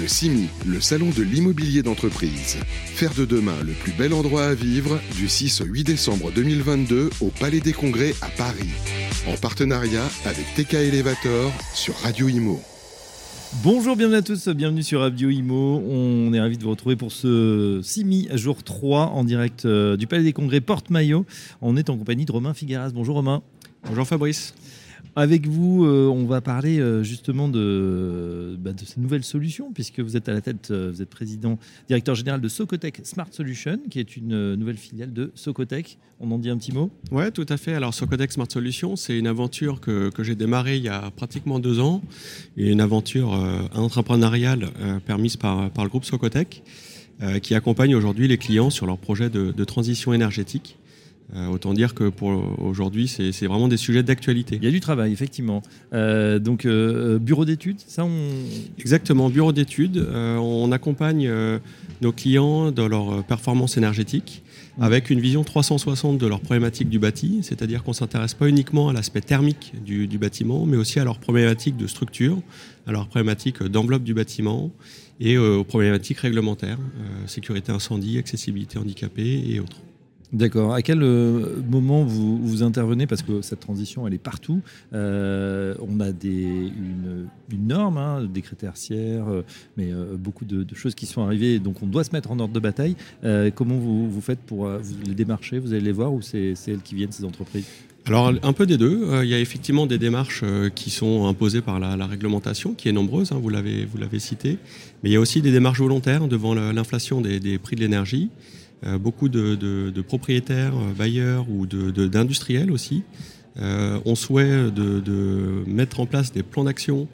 Le CIMI, le salon de l'immobilier d'entreprise. Faire de demain le plus bel endroit à vivre du 6 au 8 décembre 2022 au Palais des Congrès à Paris. En partenariat avec TK Elevator sur Radio Imo. Bonjour, bienvenue à tous, bienvenue sur Radio Imo. On est ravis de vous retrouver pour ce CIMI jour 3 en direct euh, du Palais des Congrès Porte-Maillot. On est en compagnie de Romain Figaras. Bonjour Romain. Bonjour Fabrice. Avec vous, euh, on va parler euh, justement de, bah, de, ces nouvelles solutions, puisque vous êtes à la tête, euh, vous êtes président, directeur général de Socotech Smart Solutions, qui est une nouvelle filiale de Socotech. On en dit un petit mot? Oui, tout à fait. Alors Socotech Smart Solutions, c'est une aventure que, j'ai démarrée il y a pratiquement deux ans, une aventure entrepreneuriale permise par, le groupe Socotech, qui accompagne aujourd'hui les clients sur leurs projets de, de transition énergétique. Euh, autant dire que pour aujourd'hui, c'est vraiment des sujets d'actualité. Il y a du travail, effectivement. Euh, donc, euh, bureau d'études, ça on... Exactement, bureau d'études. on accompagne nos clients dans leur performance énergétique mmh. avec une vision 360 de leurs problématiques du bâti, c'est-à-dire qu'on ne s'intéresse pas uniquement à l'aspect thermique du, du, bâtiment, mais aussi à leurs problématiques de structure, à leurs problématiques d'enveloppe du bâtiment et aux problématiques réglementaires, sécurité incendie, accessibilité handicapée et autres. D'accord. À quel euh, moment vous, intervenez? Parce que cette transition, elle est partout. Euh, on a une, norme, hein, des critères euh, mais beaucoup de, choses qui sont arrivées. Donc on doit se mettre en ordre de bataille. comment vous, faites pour les démarcher? Vous allez les voir ou c'est elles qui viennent, ces entreprises? Alors un peu des deux. Il y a effectivement des démarches qui sont imposées par la, réglementation, qui est nombreuse, hein, vous l'avez vous l'avez cité, mais il y a aussi des démarches volontaires devant l'inflation des, prix de l'énergie. Euh, beaucoup de, propriétaires, euh, bailleurs ou d'industriels aussi euh, ont souhait de, mettre en place des plans d'action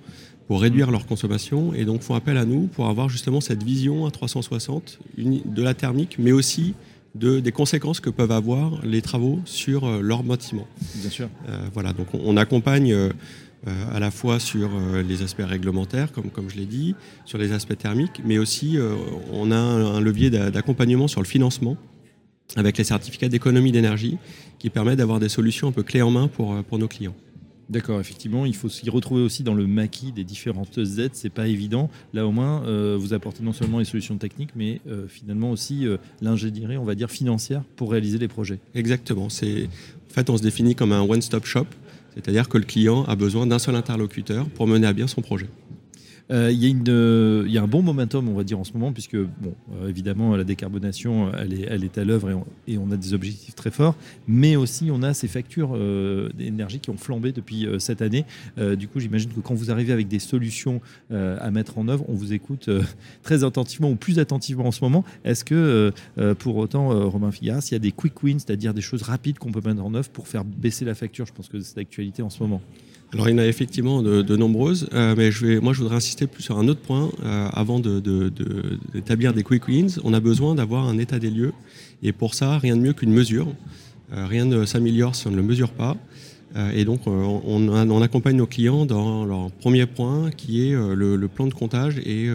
pour réduire leur consommation et donc font appel à nous pour avoir justement cette vision à 360 de la thermique, mais aussi de, des conséquences que peuvent avoir les travaux sur leur bâtiment. Bien sûr. voilà, donc on, accompagne à la fois sur euh, les aspects réglementaires, comme, comme je l'ai dit, sur les aspects thermiques, mais aussi euh, on a un, levier d'accompagnement sur le financement avec les certificats d'économie d'énergie qui permettent d'avoir des solutions un peu clés en main pour, pour nos clients. D'accord, effectivement, il faut s'y retrouver aussi dans le maquis des différentes aides, c'est pas évident. Là au moins, vous apportez non seulement les solutions techniques, mais finalement aussi l'ingénierie, on va dire, financière pour réaliser les projets. Exactement. C'est en fait, on se définit comme un one-stop shop. C'est-à-dire que le client a besoin d'un seul interlocuteur pour mener à bien son projet. Euh, il euh, y, a un bon momentum, on va dire, en ce moment, puisque, bon, euh, évidemment, la décarbonation, elle est, elle est à l'œuvre et, on a des objectifs très forts, mais aussi on a ces factures d'énergie qui ont flambé depuis cette année. du coup, j'imagine que quand vous arrivez avec des solutions à mettre en œuvre, on vous écoute très attentivement ou plus attentivement en ce moment. Est-ce que, pour autant, Romain Figaras, il y a des quick wins, c'est-à-dire des choses rapides qu'on peut mettre en œuvre pour faire baisser la facture? Je pense que c'est l'actualité en ce moment. Alors il y en a effectivement de, nombreuses, euh, mais moi je voudrais insister plus sur un autre point. Euh, avant d'établir des quick wins, on a besoin d'avoir un état des lieux. Et pour ça, rien de mieux qu'une mesure. Euh, rien ne s'améliore si on ne le mesure pas. et donc on, accompagne nos clients dans leur premier point qui est le, plan de comptage et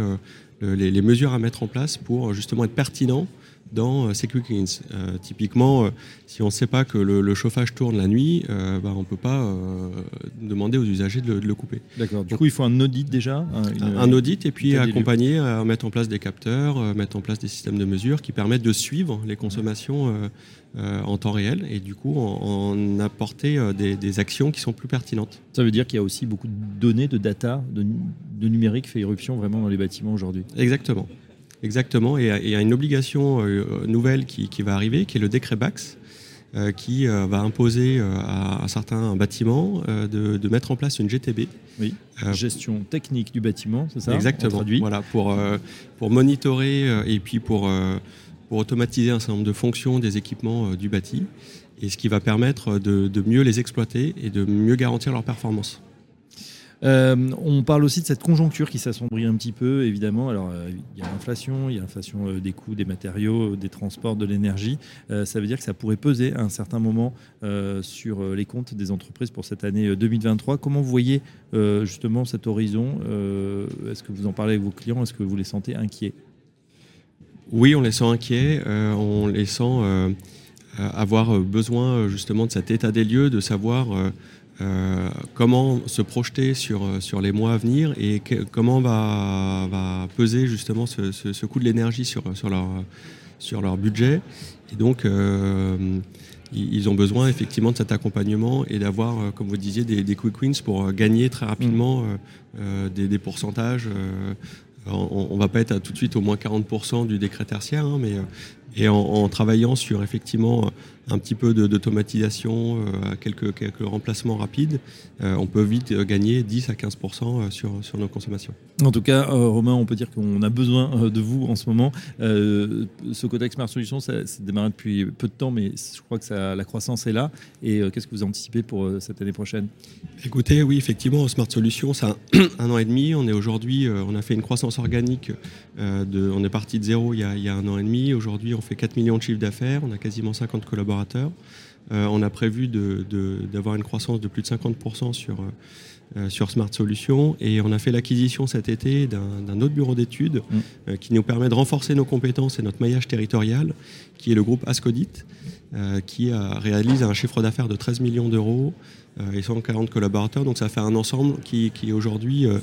les, mesures à mettre en place pour justement être pertinent dans euh, ces quick wins. Euh, typiquement, euh, si on ne sait pas que le, chauffage tourne la nuit, bah, on ne peut pas demander aux usagers de le, couper. D'accord. Du coup, il faut un audit déjà Un audit et puis accompagner à mettre en place des capteurs, mettre en place des systèmes de mesure qui permettent de suivre les consommations en temps réel et du coup en, apporter des, actions qui sont plus pertinentes. Ça veut dire qu'il y a aussi beaucoup de données, de data, de, de numérique fait irruption vraiment dans les bâtiments aujourd'hui. Exactement. Exactement, et il y a une obligation euh, nouvelle qui, va arriver, qui est le décret BAX, euh, qui euh, va imposer à un certain bâtiment de, mettre en place une GTB. Oui, gestion technique du bâtiment, c'est ça Exactement, voilà, pour, pour monitorer et puis pour, pour automatiser un certain nombre de fonctions des équipements du bâti, et ce qui va permettre de, de mieux les exploiter et de mieux garantir leur performance. Euh, on parle aussi de cette conjoncture qui s'assombrit un petit peu, évidemment. Alors, euh, il y a l'inflation, il y a l'inflation euh, des coûts des matériaux, des transports, de l'énergie. ça veut dire que ça pourrait peser à un certain moment sur les comptes des entreprises pour cette année 2023. Comment vous voyez justement cet horizon Est-ce que vous en parlez avec vos clients? Est-ce que vous les sentez inquiets? Oui, on les sent inquiets. on les sent avoir besoin justement de cet état des lieux, de savoir comment se projeter sur, sur les mois à venir et comment va, va peser justement ce, ce, coût de l'énergie sur, sur, leur, sur leur budget. Et donc, ils ont besoin effectivement de cet accompagnement et d'avoir, comme vous disiez, des, quick wins pour gagner très rapidement mmh. des, pourcentages on ne va pas être tout de suite au moins 40% du décret tertiaire, hein, mais, et en, travaillant sur effectivement un petit peu d'automatisation, euh, quelques, quelques remplacements rapides, euh, on peut vite gagner 10 à 15% sur, sur nos consommations. En tout cas, euh, Romain, on peut dire qu'on a besoin de vous en ce moment. ce Codex Smart Solutions, ça, ça démarré depuis peu de temps, mais je crois que ça, la croissance est là. Et qu'est-ce que vous anticipez pour cette année prochaine? Écoutez, oui, effectivement, Smart Solutions, ça a un an et demi. On est aujourd'hui, on a fait une croissance organique. de, on est parti de zéro il y a, il y a un an et demi. Aujourd'hui, on fait 4 millions de chiffres d'affaires. On a quasiment 50 collaborateurs euh, on a prévu d'avoir une croissance de plus de 50% sur, euh, sur Smart Solutions et on a fait l'acquisition cet été d'un autre bureau d'études mm. euh, qui nous permet de renforcer nos compétences et notre maillage territorial, qui est le groupe Ascodit, qui réalise un chiffre d'affaires de 13 millions d'euros et 140 collaborateurs. Donc ça fait un ensemble qui, qui aujourd'hui euh,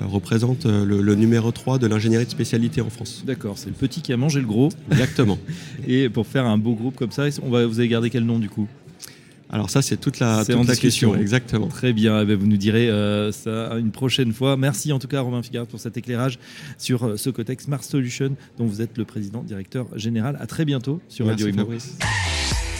représente euh, le, numéro 3 de l'ingénierie de spécialité en France. D'accord, c'est le petit qui a mangé le gros. Exactement. Et pour faire un beau groupe comme ça, on va, vous avez gardé quel nom du coup? Alors ça, c'est toute la, toute la question. Exactement. Très bien. Eh ben, vous nous direz euh, ça une prochaine fois. Merci en tout cas, Romain Figard, pour cet éclairage sur Socotec Smart Solution, dont vous êtes le président directeur général. À très bientôt sur Radio Imo.